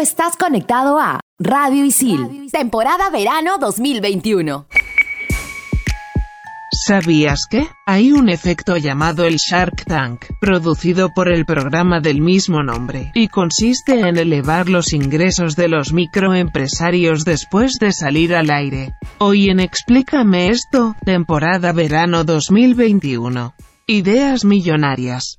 estás conectado a Radio Isil, temporada verano 2021. ¿Sabías que? Hay un efecto llamado el Shark Tank, producido por el programa del mismo nombre, y consiste en elevar los ingresos de los microempresarios después de salir al aire. Hoy en Explícame esto, temporada verano 2021. Ideas millonarias.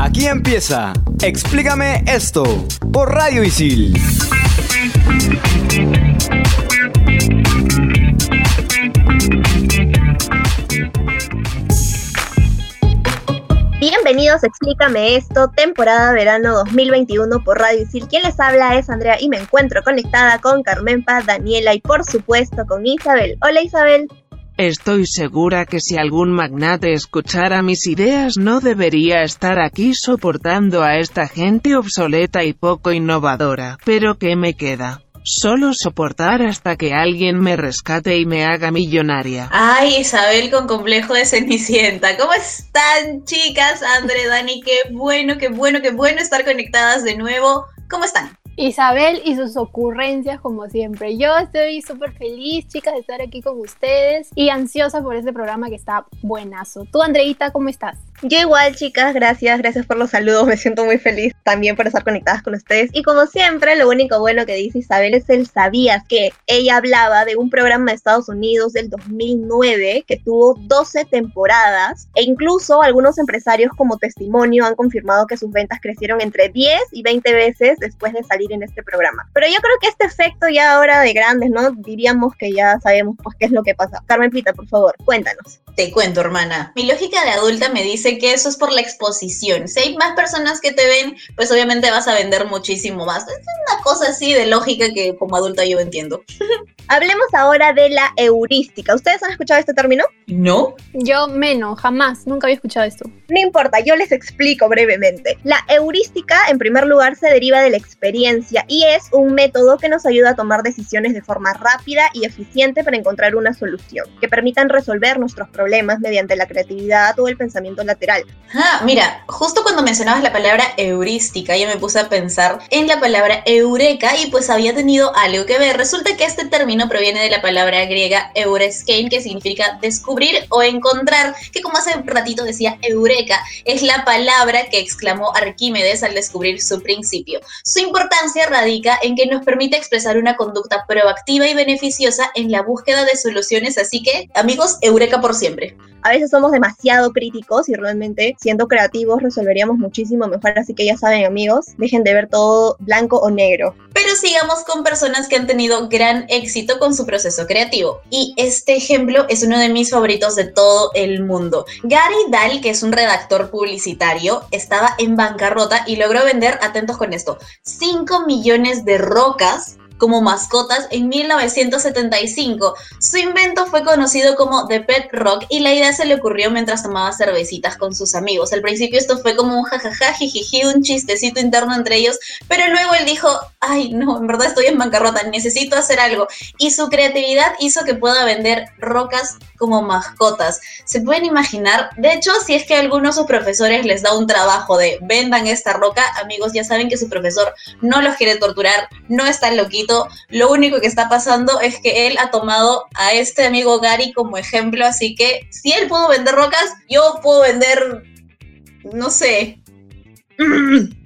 Aquí empieza Explícame esto por Radio Isil. Bienvenidos Explícame esto, temporada verano 2021 por Radio Isil. Quien les habla es Andrea y me encuentro conectada con Carmen Paz, Daniela y por supuesto con Isabel. Hola Isabel. Estoy segura que si algún magnate escuchara mis ideas no debería estar aquí soportando a esta gente obsoleta y poco innovadora. Pero ¿qué me queda? Solo soportar hasta que alguien me rescate y me haga millonaria. Ay, Isabel con complejo de Cenicienta. ¿Cómo están, chicas? André, Dani, qué bueno, qué bueno, qué bueno estar conectadas de nuevo. ¿Cómo están? Isabel y sus ocurrencias como siempre. Yo estoy súper feliz, chicas, de estar aquí con ustedes y ansiosa por este programa que está buenazo. Tú, Andreita, ¿cómo estás? Yo igual, chicas, gracias, gracias por los saludos, me siento muy feliz también por estar conectadas con ustedes. Y como siempre, lo único bueno que dice Isabel es el sabías que ella hablaba de un programa de Estados Unidos del 2009 que tuvo 12 temporadas e incluso algunos empresarios como testimonio han confirmado que sus ventas crecieron entre 10 y 20 veces después de salir en este programa. Pero yo creo que este efecto ya ahora de grandes, ¿no? Diríamos que ya sabemos pues qué es lo que pasa. Carmen Pita, por favor, cuéntanos. Te cuento, hermana. Mi lógica de adulta me dice que eso es por la exposición. Si hay más personas que te ven, pues obviamente vas a vender muchísimo más. Es una cosa así de lógica que como adulta yo entiendo. Hablemos ahora de la heurística. ¿Ustedes han escuchado este término? No. Yo menos, jamás, nunca había escuchado esto. No importa, yo les explico brevemente. La heurística, en primer lugar, se deriva de la experiencia y es un método que nos ayuda a tomar decisiones de forma rápida y eficiente para encontrar una solución, que permitan resolver nuestros problemas mediante la creatividad o el pensamiento lateral. Ah, mira, justo cuando mencionabas la palabra heurística, yo me puse a pensar en la palabra eureka y pues había tenido algo que ver. Resulta que este término proviene de la palabra griega eureskein, que significa descubrir o encontrar, que como hace un ratito decía eureka, es la palabra que exclamó Arquímedes al descubrir su principio. Su importancia radica en que nos permite expresar una conducta proactiva y beneficiosa en la búsqueda de soluciones, así que amigos, eureka por siempre. A veces somos demasiado críticos y realmente siendo creativos resolveríamos muchísimo mejor, así que ya saben amigos, dejen de ver todo blanco o negro. Pero sigamos con personas que han tenido gran éxito con su proceso creativo. Y este ejemplo es uno de mis favoritos de todo el mundo. Gary Dahl, que es un redactor publicitario, estaba en bancarrota y logró vender, atentos con esto, 5 millones de rocas como mascotas en 1975. Su invento fue conocido como The Pet Rock y la idea se le ocurrió mientras tomaba cervecitas con sus amigos. Al principio esto fue como un jajaja, jijiji, un chistecito interno entre ellos, pero luego él dijo, ay no, en verdad estoy en bancarrota, necesito hacer algo. Y su creatividad hizo que pueda vender rocas como mascotas. ¿Se pueden imaginar? De hecho, si es que a algunos de sus profesores les da un trabajo de vendan esta roca, amigos, ya saben que su profesor no los quiere torturar, no está loquito lo único que está pasando es que él ha tomado a este amigo Gary como ejemplo, así que si él pudo vender rocas, yo puedo vender, no sé.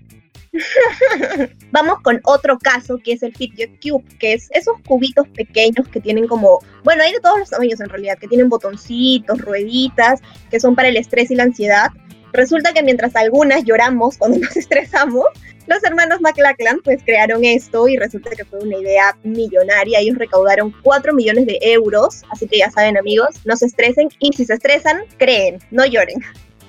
Vamos con otro caso que es el Fidget Cube, que es esos cubitos pequeños que tienen como, bueno, hay de todos los tamaños en realidad, que tienen botoncitos, rueditas, que son para el estrés y la ansiedad. Resulta que mientras algunas lloramos cuando nos estresamos, los hermanos McLachlan pues crearon esto y resulta que fue una idea millonaria. Ellos recaudaron 4 millones de euros, así que ya saben amigos, no se estresen y si se estresan, creen, no lloren.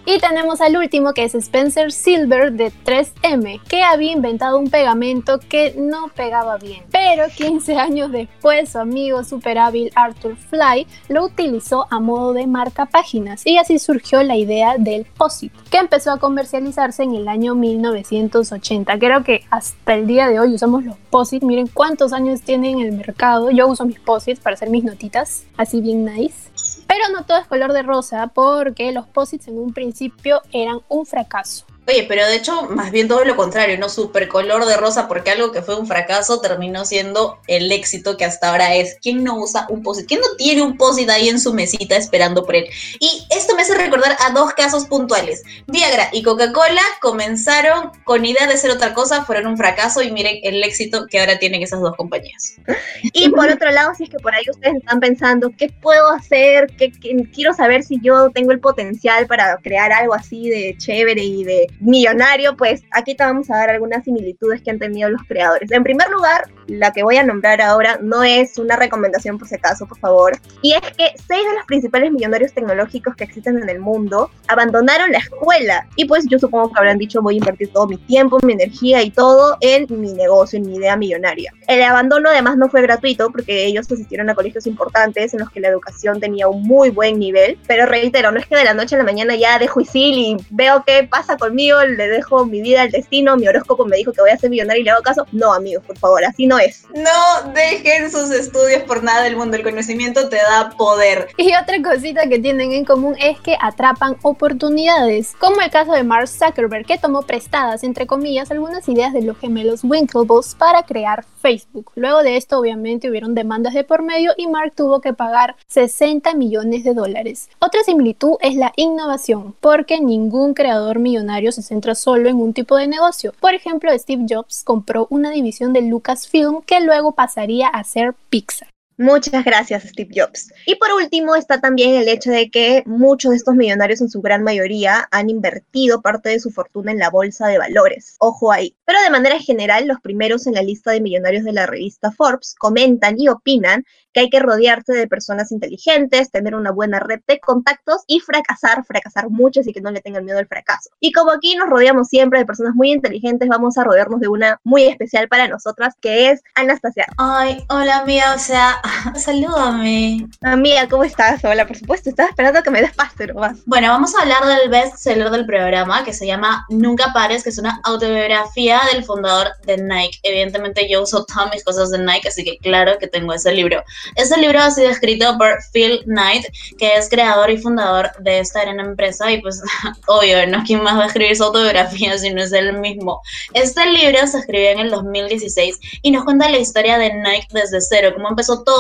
Y tenemos al último que es Spencer Silver de 3M, que había inventado un pegamento que no pegaba bien. Pero 15 años después su amigo super hábil Arthur Fly lo utilizó a modo de marca páginas y así surgió la idea del POSIT, que empezó a comercializarse en el año 1980. Creo que hasta el día de hoy usamos los POSIT. Miren cuántos años tienen en el mercado. Yo uso mis POSITs para hacer mis notitas, así bien nice. Pero no todo es color de rosa porque los posits en un principio eran un fracaso. Oye, pero de hecho, más bien todo lo contrario, ¿no? Super color de rosa, porque algo que fue un fracaso terminó siendo el éxito que hasta ahora es. ¿Quién no usa un posit? ¿Quién no tiene un posit ahí en su mesita esperando por él? Y esto me hace recordar a dos casos puntuales. Viagra y Coca-Cola comenzaron con idea de ser otra cosa, fueron un fracaso y miren el éxito que ahora tienen esas dos compañías. Y por otro lado, si es que por ahí ustedes están pensando, ¿qué puedo hacer? ¿Qué, qué- quiero saber si yo tengo el potencial para crear algo así de chévere y de millonario, pues aquí te vamos a dar algunas similitudes que han tenido los creadores. En primer lugar, la que voy a nombrar ahora no es una recomendación por si acaso, por favor. Y es que seis de los principales millonarios tecnológicos que existen en el mundo abandonaron la escuela. Y pues yo supongo que habrán dicho voy a invertir todo mi tiempo, mi energía y todo en mi negocio, en mi idea millonaria. El abandono además no fue gratuito porque ellos asistieron a colegios importantes en los que la educación tenía un muy buen nivel. Pero reitero, no es que de la noche a la mañana ya dejo Isil y veo qué pasa conmigo, le dejo mi vida al destino, mi horóscopo me dijo que voy a ser millonario y le hago caso. No, amigos, por favor, así no es. No dejen sus estudios por nada del mundo. El conocimiento te da poder. Y otra cosita que tienen en común es que atrapan oportunidades, como el caso de Mark Zuckerberg, que tomó prestadas, entre comillas, algunas ideas de los gemelos Winklevoss para crear Facebook. Luego de esto, obviamente, hubieron demandas de por medio y Mark tuvo que pagar 60 millones de dólares. Otra similitud es la innovación, porque ningún creador millonario se centra solo en un tipo de negocio. Por ejemplo, Steve Jobs compró una división de Lucasfilm que luego pasaría a ser Pixar. Muchas gracias, Steve Jobs. Y por último está también el hecho de que muchos de estos millonarios en su gran mayoría han invertido parte de su fortuna en la bolsa de valores. Ojo ahí. Pero de manera general, los primeros en la lista de millonarios de la revista Forbes comentan y opinan que hay que rodearse de personas inteligentes, tener una buena red de contactos y fracasar, fracasar mucho, así que no le tengan miedo al fracaso. Y como aquí nos rodeamos siempre de personas muy inteligentes, vamos a rodearnos de una muy especial para nosotras, que es Anastasia. Ay, hola amiga, o sea, salúdame. Amiga, ¿cómo estás? Hola, por supuesto, estaba esperando que me des paso nomás. Bueno, vamos a hablar del bestseller del programa que se llama Nunca Pares, que es una autobiografía del fundador de Nike. Evidentemente yo uso todas mis cosas de Nike, así que claro que tengo ese libro. Este libro ha sido escrito por Phil Knight, que es creador y fundador de esta gran empresa y pues obvio, ¿no? ¿Quién más va a escribir su autobiografía si no es él mismo? Este libro se escribió en el 2016 y nos cuenta la historia de Nike desde cero, cómo empezó todo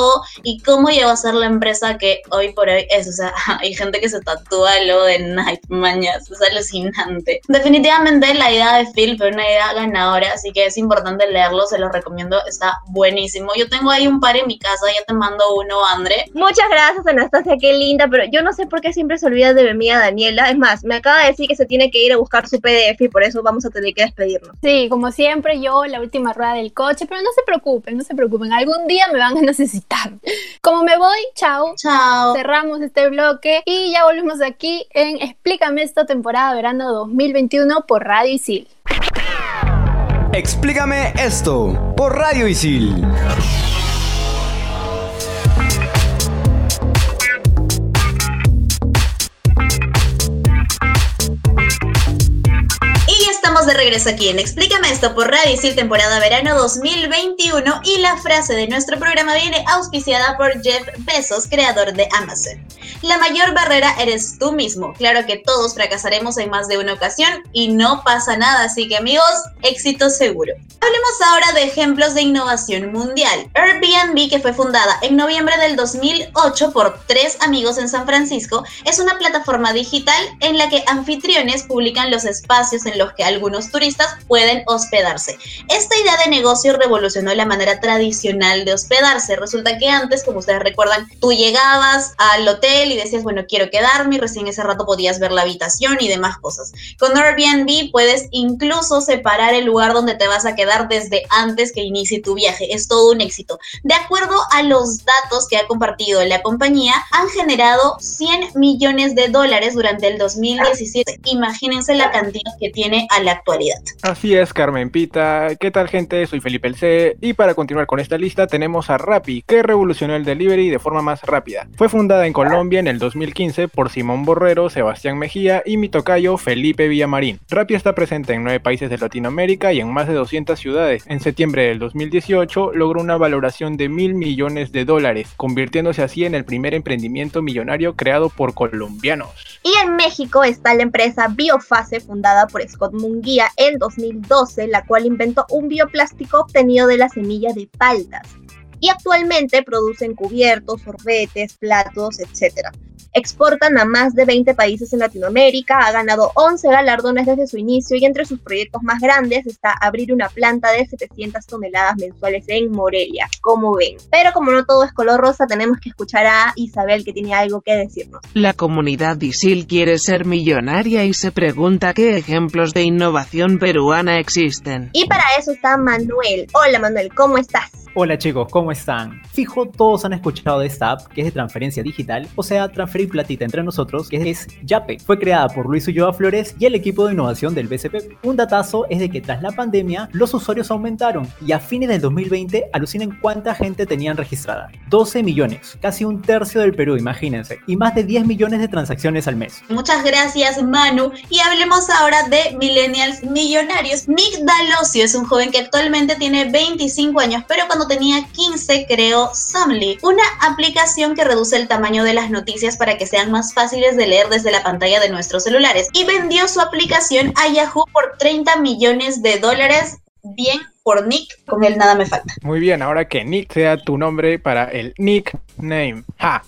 y cómo llegó a ser la empresa que hoy por hoy es. O sea, hay gente que se tatúa lo de Nike, mañas, es alucinante. Definitivamente la idea de Phil fue una idea ganadora, así que es importante leerlo, se lo recomiendo, está buenísimo. Yo tengo ahí un par en mi casa, ya te mando uno, André. Muchas gracias, Anastasia, qué linda, pero yo no sé por qué siempre se olvida de mi amiga Daniela. Es más, me acaba de decir que se tiene que ir a buscar su PDF y por eso vamos a tener que despedirnos. Sí, como siempre, yo la última rueda del coche, pero no se preocupen, no se preocupen, algún día me van a necesitar. Como me voy, chao. Chao. Cerramos este bloque y ya volvemos aquí en Explícame esta temporada verano 2021 por Radio Isil. Explícame esto por Radio Isil. Estamos de regreso aquí en Explícame esto por Radio Isil temporada verano 2021 y la frase de nuestro programa viene auspiciada por Jeff Bezos, creador de Amazon. La mayor barrera eres tú mismo. Claro que todos fracasaremos en más de una ocasión y no pasa nada, así que amigos, éxito seguro. Hablemos ahora de ejemplos de innovación mundial. Airbnb, que fue fundada en noviembre del 2008 por tres amigos en San Francisco, es una plataforma digital en la que anfitriones publican los espacios en los que algunos algunos turistas pueden hospedarse. Esta idea de negocio revolucionó la manera tradicional de hospedarse. Resulta que antes, como ustedes recuerdan, tú llegabas al hotel y decías, bueno, quiero quedarme recién ese rato podías ver la habitación y demás cosas. Con Airbnb puedes incluso separar el lugar donde te vas a quedar desde antes que inicie tu viaje. Es todo un éxito. De acuerdo a los datos que ha compartido la compañía, han generado 100 millones de dólares durante el 2017. Imagínense la cantidad que tiene a la actualidad. Así es, Carmen Pita. ¿Qué tal, gente? Soy Felipe El C. Y para continuar con esta lista, tenemos a Rappi, que revolucionó el delivery de forma más rápida. Fue fundada en Colombia en el 2015 por Simón Borrero, Sebastián Mejía y mi tocayo Felipe Villamarín. Rappi está presente en nueve países de Latinoamérica y en más de 200 ciudades. En septiembre del 2018 logró una valoración de mil millones de dólares, convirtiéndose así en el primer emprendimiento millonario creado por colombianos. Y en México está la empresa Biofase, fundada por Scott Munguía en 2012, la cual inventó un bioplástico obtenido de la semilla de paltas. Y actualmente producen cubiertos, sorbetes, platos, etc exportan a más de 20 países en Latinoamérica, ha ganado 11 galardones desde su inicio y entre sus proyectos más grandes está abrir una planta de 700 toneladas mensuales en Morelia, como ven. Pero como no todo es color rosa, tenemos que escuchar a Isabel que tiene algo que decirnos. La comunidad ISIL quiere ser millonaria y se pregunta qué ejemplos de innovación peruana existen. Y para eso está Manuel. Hola Manuel, ¿cómo estás? Hola chicos, ¿cómo están? Fijo, todos han escuchado de esta app que es de transferencia digital, o sea, transferir platita entre nosotros, que es Yape. Fue creada por Luis Ulloa Flores y el equipo de innovación del BCP. Un datazo es de que tras la pandemia, los usuarios aumentaron y a fines del 2020 alucinen cuánta gente tenían registrada. 12 millones, casi un tercio del Perú, imagínense, y más de 10 millones de transacciones al mes. Muchas gracias Manu y hablemos ahora de millennials millonarios. Nick Dalosio es un joven que actualmente tiene 25 años, pero cuando tenía 15 creó Samly, una aplicación que reduce el tamaño de las noticias para que sean más fáciles de leer desde la pantalla de nuestros celulares y vendió su aplicación a Yahoo por 30 millones de dólares. Bien por Nick, con él nada me falta. Muy bien, ahora que Nick sea tu nombre para el ¡Ja!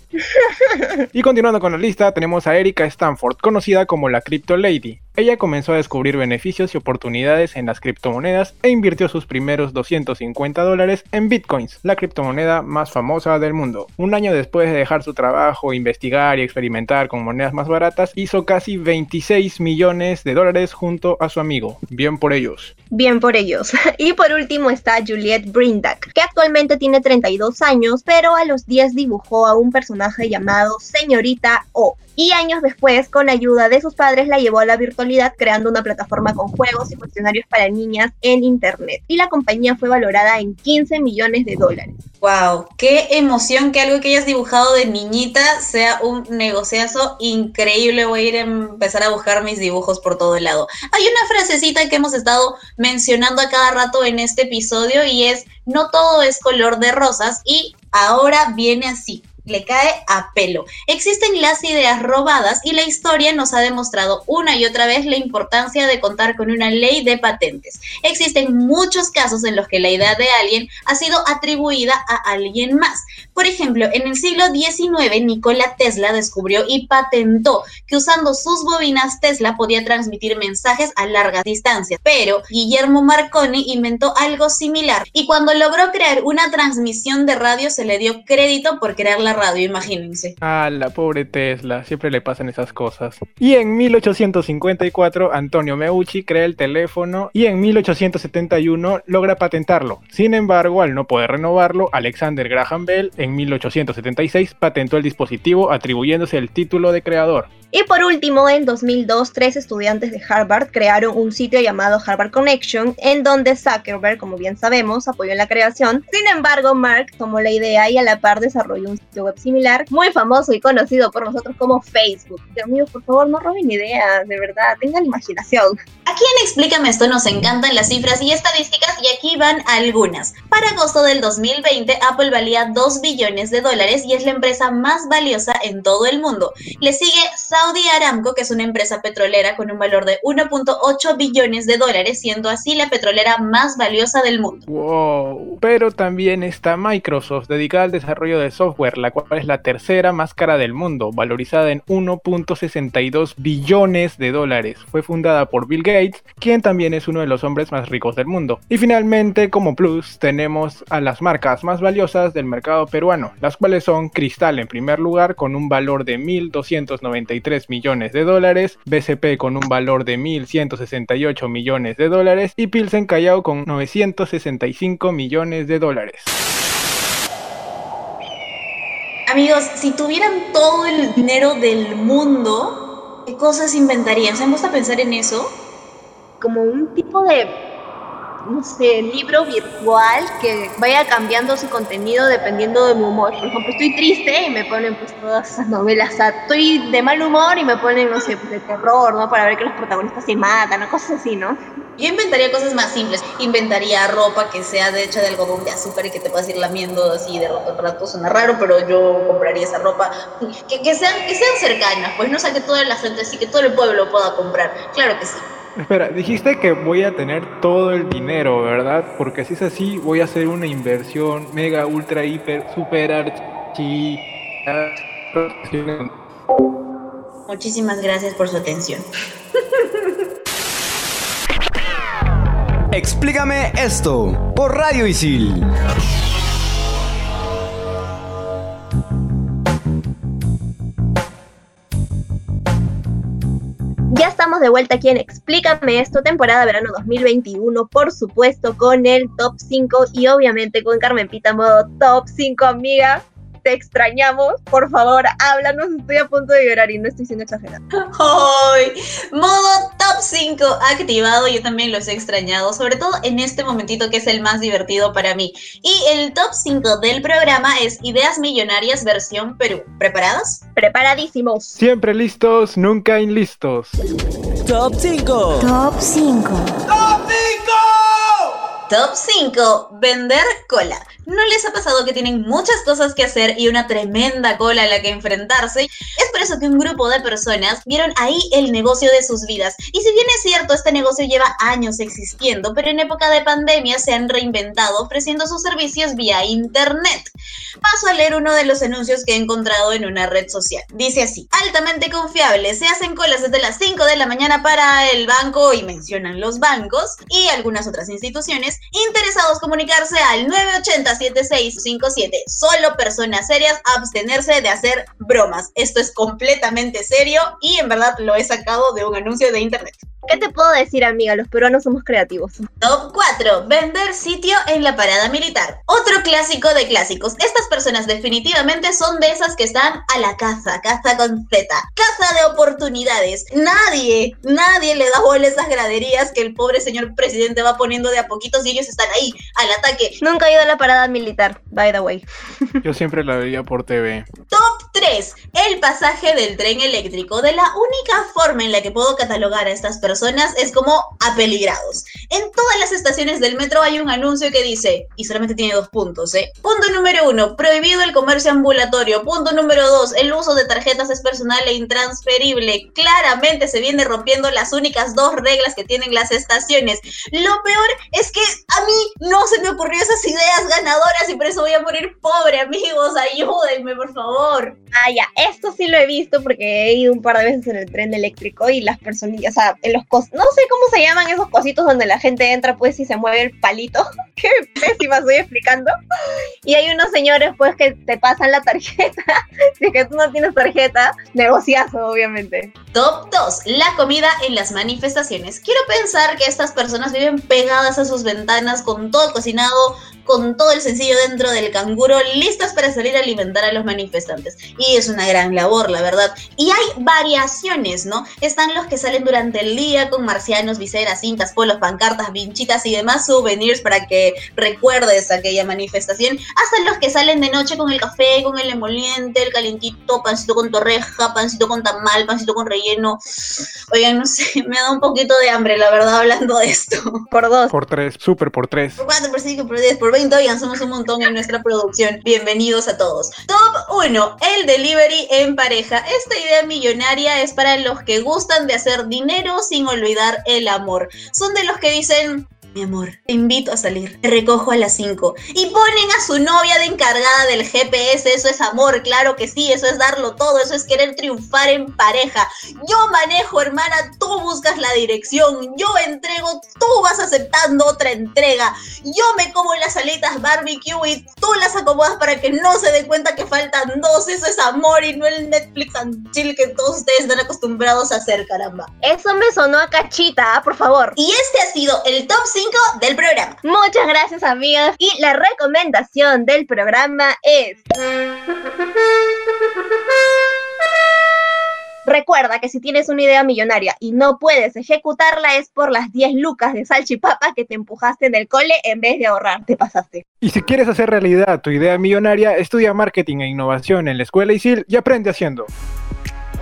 y continuando con la lista, tenemos a Erika Stanford, conocida como la Crypto Lady. Ella comenzó a descubrir beneficios y oportunidades en las criptomonedas e invirtió sus primeros 250 dólares en bitcoins, la criptomoneda más famosa del mundo. Un año después de dejar su trabajo, investigar y experimentar con monedas más baratas, hizo casi 26 millones de dólares junto a su amigo. Bien por ellos. Bien por ellos. Y por último está Juliette Brindack, que actualmente tiene 32 años, pero a los 10 dibujó a un personaje llamado Señorita O y años después, con ayuda de sus padres, la llevó a la virtualidad creando una plataforma con juegos y cuestionarios para niñas en Internet. Y la compañía fue valorada en 15 millones de dólares. ¡Wow! ¡Qué emoción que algo que hayas dibujado de niñita sea un negociazo increíble! Voy a ir a empezar a buscar mis dibujos por todo el lado. Hay una frasecita que hemos estado mencionando a cada rato en este episodio y es, no todo es color de rosas y ahora viene así le cae a pelo. Existen las ideas robadas y la historia nos ha demostrado una y otra vez la importancia de contar con una ley de patentes. Existen muchos casos en los que la idea de alguien ha sido atribuida a alguien más. Por ejemplo, en el siglo XIX, Nikola Tesla descubrió y patentó que usando sus bobinas Tesla podía transmitir mensajes a largas distancias. Pero Guillermo Marconi inventó algo similar y cuando logró crear una transmisión de radio se le dio crédito por crear la radio, imagínense. Ah, la pobre Tesla, siempre le pasan esas cosas. Y en 1854, Antonio Meucci crea el teléfono y en 1871 logra patentarlo. Sin embargo, al no poder renovarlo, Alexander Graham Bell en 1876 patentó el dispositivo atribuyéndose el título de creador. Y por último, en 2002, tres estudiantes de Harvard crearon un sitio llamado Harvard Connection, en donde Zuckerberg, como bien sabemos, apoyó en la creación. Sin embargo, Mark tomó la idea y a la par desarrolló un sitio web similar, muy famoso y conocido por nosotros como Facebook. Dios mío, por favor, no roben ideas, de verdad, tengan imaginación. Aquí en Explícame esto nos encantan las cifras y estadísticas y aquí van algunas. Para agosto del 2020, Apple valía 2 2 billones de dólares y es la empresa más valiosa en todo el mundo. Le sigue Saudi Aramco, que es una empresa petrolera con un valor de 1.8 billones de dólares, siendo así la petrolera más valiosa del mundo. Wow, pero también está Microsoft, dedicada al desarrollo de software, la cual es la tercera más cara del mundo, valorizada en 1.62 billones de dólares. Fue fundada por Bill Gates, quien también es uno de los hombres más ricos del mundo. Y finalmente, como plus, tenemos a las marcas más valiosas del mercado peruano, las cuales son Cristal en primer lugar con un valor de 1.293 millones de dólares, BCP con un valor de 1.168 millones de dólares y Pilsen Callao con 965 millones de dólares. Amigos, si tuvieran todo el dinero del mundo, ¿qué cosas inventarían? ¿Se han a pensar en eso? Como un tipo de no sé, libro virtual que vaya cambiando su contenido dependiendo de mi humor. Por ejemplo, estoy triste y me ponen pues todas esas novelas. Estoy de mal humor y me ponen, no sé, pues, de terror, ¿no? Para ver que los protagonistas se matan o cosas así, ¿no? Yo inventaría cosas más simples. Inventaría ropa que sea de hecha de algodón de azúcar y que te puedas ir lamiendo así de rato a rato. Suena raro, pero yo compraría esa ropa. Que, que, sean, que sean cercanas, pues no o sea que toda la gente, así que todo el pueblo pueda comprar. Claro que sí. Espera, dijiste que voy a tener todo el dinero, ¿verdad? Porque si es así, voy a hacer una inversión mega, ultra, hiper, super, archi... Muchísimas gracias por su atención. Explícame esto por Radio Isil. Ya estamos de vuelta aquí en Explícame esto, temporada verano 2021, por supuesto, con el top 5 y obviamente con Carmen Pita modo top 5, amiga te extrañamos. Por favor, háblanos. Estoy a punto de llorar y no estoy siendo exagerada. ¡Ay! Modo top 5 activado. Yo también los he extrañado, sobre todo en este momentito que es el más divertido para mí. Y el top 5 del programa es Ideas Millonarias versión Perú. ¿Preparados? Preparadísimos. Siempre listos, nunca inlistos. Top 5. Top 5. ¡Top 5! Top 5. Vender cola. ¿No les ha pasado que tienen muchas cosas que hacer y una tremenda cola a la que enfrentarse? Es por eso que un grupo de personas vieron ahí el negocio de sus vidas. Y si bien es cierto, este negocio lleva años existiendo, pero en época de pandemia se han reinventado ofreciendo sus servicios vía internet. Paso a leer uno de los anuncios que he encontrado en una red social. Dice así, altamente confiable, se hacen colas desde las 5 de la mañana para el banco y mencionan los bancos y algunas otras instituciones. Interesados comunicarse al 980 7657. Solo personas serias abstenerse de hacer bromas. Esto es completamente serio y en verdad lo he sacado de un anuncio de internet. ¿Qué te puedo decir, amiga? Los peruanos somos creativos. Top 4. Vender sitio en la parada militar. Otro clásico de clásicos. Estas personas definitivamente son de esas que están a la caza, caza con Z. Caza de oportunidades. Nadie, nadie le da bola a esas graderías que el pobre señor presidente va poniendo de a poquitos y ellos están ahí, al ataque. Nunca he ido a la parada militar, by the way. Yo siempre la veía por TV. Top 3. El pasaje del tren eléctrico. De la única forma en la que puedo catalogar a estas personas es como apeligrados. En todas las estaciones del metro hay un anuncio que dice, y solamente tiene dos puntos, ¿eh? Punto número uno, prohibido el comercio ambulatorio. Punto número dos, el uso de tarjetas es personal e intransferible. Claramente se viene rompiendo las únicas dos reglas que tienen las estaciones. Lo peor es que a mí no se me ocurrió esas ideas ganadoras y por amigos. Ayúdenme, por favor. Ah, ya, esto sí lo he visto porque he ido un par de veces en el tren eléctrico y las personillas, o sea, en los no sé cómo se llaman esos cositos donde la gente entra pues y se mueve el palito. Qué pésima estoy explicando. Y hay unos señores pues que te pasan la tarjeta. si es que tú no tienes tarjeta, negociazo obviamente. Top 2. La comida en las manifestaciones. Quiero pensar que estas personas viven pegadas a sus ventanas con todo cocinado, con todo el sencillo dentro del canguro, listas para salir a alimentar a los manifestantes. Y es una gran labor, la verdad. Y hay variaciones, ¿no? Están los que salen durante el día con marcianos, viseras, cintas, polos, pancartas, vinchitas y demás souvenirs para que recuerdes aquella manifestación. hasta los que salen de noche con el café, con el emoliente, el calentito, pancito con torreja, pancito con tamal, pancito con relleno. Oigan, no sé, me da un poquito de hambre, la verdad, hablando de esto. Por dos. Por tres, súper por tres. Por cuatro, por cinco, por diez, por veinte, oigan, somos un montón en nuestra producción. Bienvenidos a todos. Top 1, el delivery en pareja. Esta idea millonaria es para los que gustan de hacer dinero sin olvidar el amor. Son de los que dicen, mi amor, te invito a salir. Te recojo a las 5. Y ponen a su novia de encargada del GPS. Eso es amor, claro que sí. Eso es darlo todo. Eso es querer triunfar en pareja. Yo manejo, hermana. Tú buscas la dirección. Yo entrego. Tú vas aceptando otra entrega. Yo me como las alitas barbecue y tú las acomodas para que no se dé cuenta que faltan dos. Eso es amor y no el Netflix and chill que todos ustedes están acostumbrados a hacer, caramba. Eso me sonó a cachita, por favor. Y este ha sido el top 5 del programa. Muchas gracias, amigas. Y la recomendación del programa es. Recuerda que si tienes una idea millonaria y no puedes ejecutarla es por las 10 lucas de salchipapa que te empujaste en el cole en vez de ahorrar. Te pasaste. Y si quieres hacer realidad tu idea millonaria, estudia marketing e innovación en la escuela ISIL y aprende haciendo.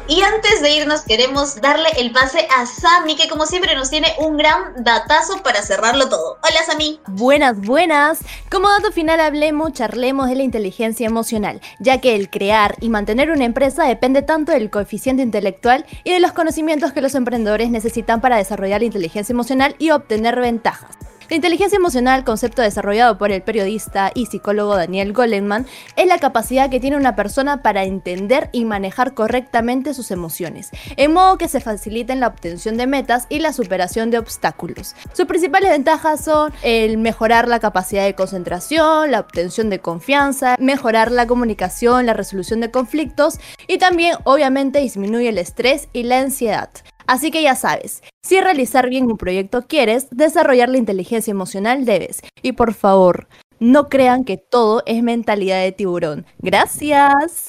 Y antes de irnos queremos darle el pase a Sami, que como siempre nos tiene un gran datazo para cerrarlo todo. Hola Sami. Buenas, buenas. Como dato final hablemos, charlemos de la inteligencia emocional, ya que el crear y mantener una empresa depende tanto del coeficiente intelectual y de los conocimientos que los emprendedores necesitan para desarrollar la inteligencia emocional y obtener ventajas. La inteligencia emocional, concepto desarrollado por el periodista y psicólogo Daniel Goleman, es la capacidad que tiene una persona para entender y manejar correctamente sus emociones, en modo que se faciliten la obtención de metas y la superación de obstáculos. Sus principales ventajas son el mejorar la capacidad de concentración, la obtención de confianza, mejorar la comunicación, la resolución de conflictos y también obviamente disminuye el estrés y la ansiedad. Así que ya sabes, si realizar bien un proyecto quieres, desarrollar la inteligencia emocional debes. Y por favor, no crean que todo es mentalidad de tiburón. Gracias.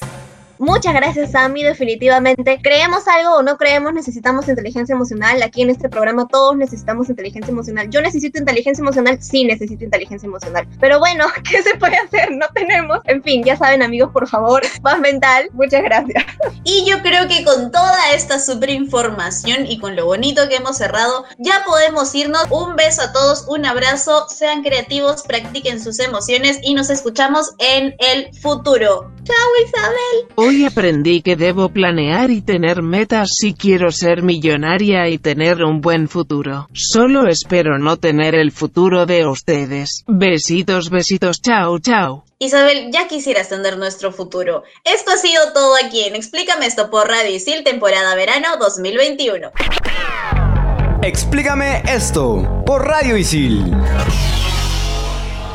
Muchas gracias, Sammy. Definitivamente, creemos algo o no creemos, necesitamos inteligencia emocional. Aquí en este programa todos necesitamos inteligencia emocional. Yo necesito inteligencia emocional, sí necesito inteligencia emocional. Pero bueno, ¿qué se puede hacer? No tenemos. En fin, ya saben, amigos, por favor, paz mental. Muchas gracias. Y yo creo que con toda esta super información y con lo bonito que hemos cerrado, ya podemos irnos. Un beso a todos, un abrazo, sean creativos, practiquen sus emociones y nos escuchamos en el futuro. Chao, Isabel. Hoy aprendí que debo planear y tener metas si quiero ser millonaria y tener un buen futuro. Solo espero no tener el futuro de ustedes. Besitos, besitos, chao, chao. Isabel, ya quisieras tener nuestro futuro. Esto ha sido todo aquí en Explícame esto por Radio Isil, temporada verano 2021. Explícame esto por Radio Isil.